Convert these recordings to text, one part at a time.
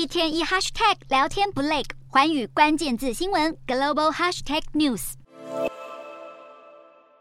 一天一 hashtag 聊天不累，寰宇关键字新闻 global hashtag news。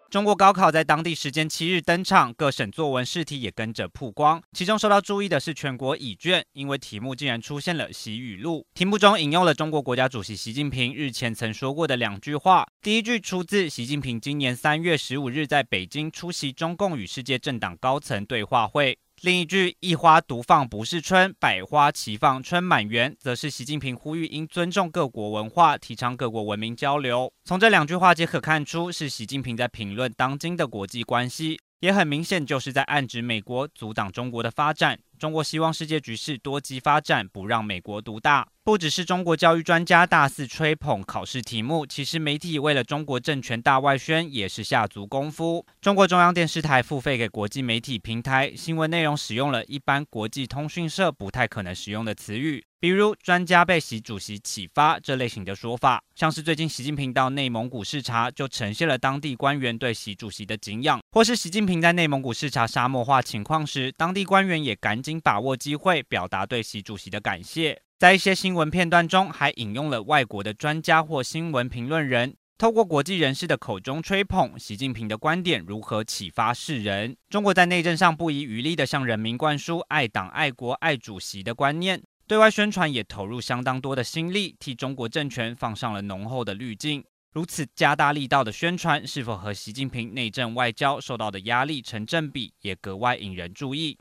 中国高考在当地时间七日登场，各省作文试题也跟着曝光。其中受到注意的是全国乙卷，因为题目竟然出现了习语录。题目中引用了中国国家主席习近平日前曾说过的两句话。第一句出自习近平今年三月十五日在北京出席中共与世界政党高层对话会。另一句“一花独放不是春，百花齐放春满园”则是习近平呼吁应尊重各国文化，提倡各国文明交流。从这两句话皆可看出，是习近平在评论当今的国际关系，也很明显就是在暗指美国阻挡中国的发展。中国希望世界局势多极发展，不让美国独大。不只是中国教育专家大肆吹捧考试题目，其实媒体为了中国政权大外宣也是下足功夫。中国中央电视台付费给国际媒体平台，新闻内容使用了一般国际通讯社不太可能使用的词语，比如“专家被习主席启发”这类型的说法。像是最近习近平到内蒙古视察，就呈现了当地官员对习主席的敬仰；或是习近平在内蒙古视察沙漠化情况时，当地官员也赶紧把握机会表达对习主席的感谢。在一些新闻片段中，还引用了外国的专家或新闻评论人，透过国际人士的口中吹捧习近平的观点如何启发世人。中国在内政上不遗余力地向人民灌输爱党、爱国、爱主席的观念，对外宣传也投入相当多的心力，替中国政权放上了浓厚的滤镜。如此加大力道的宣传，是否和习近平内政外交受到的压力成正比，也格外引人注意。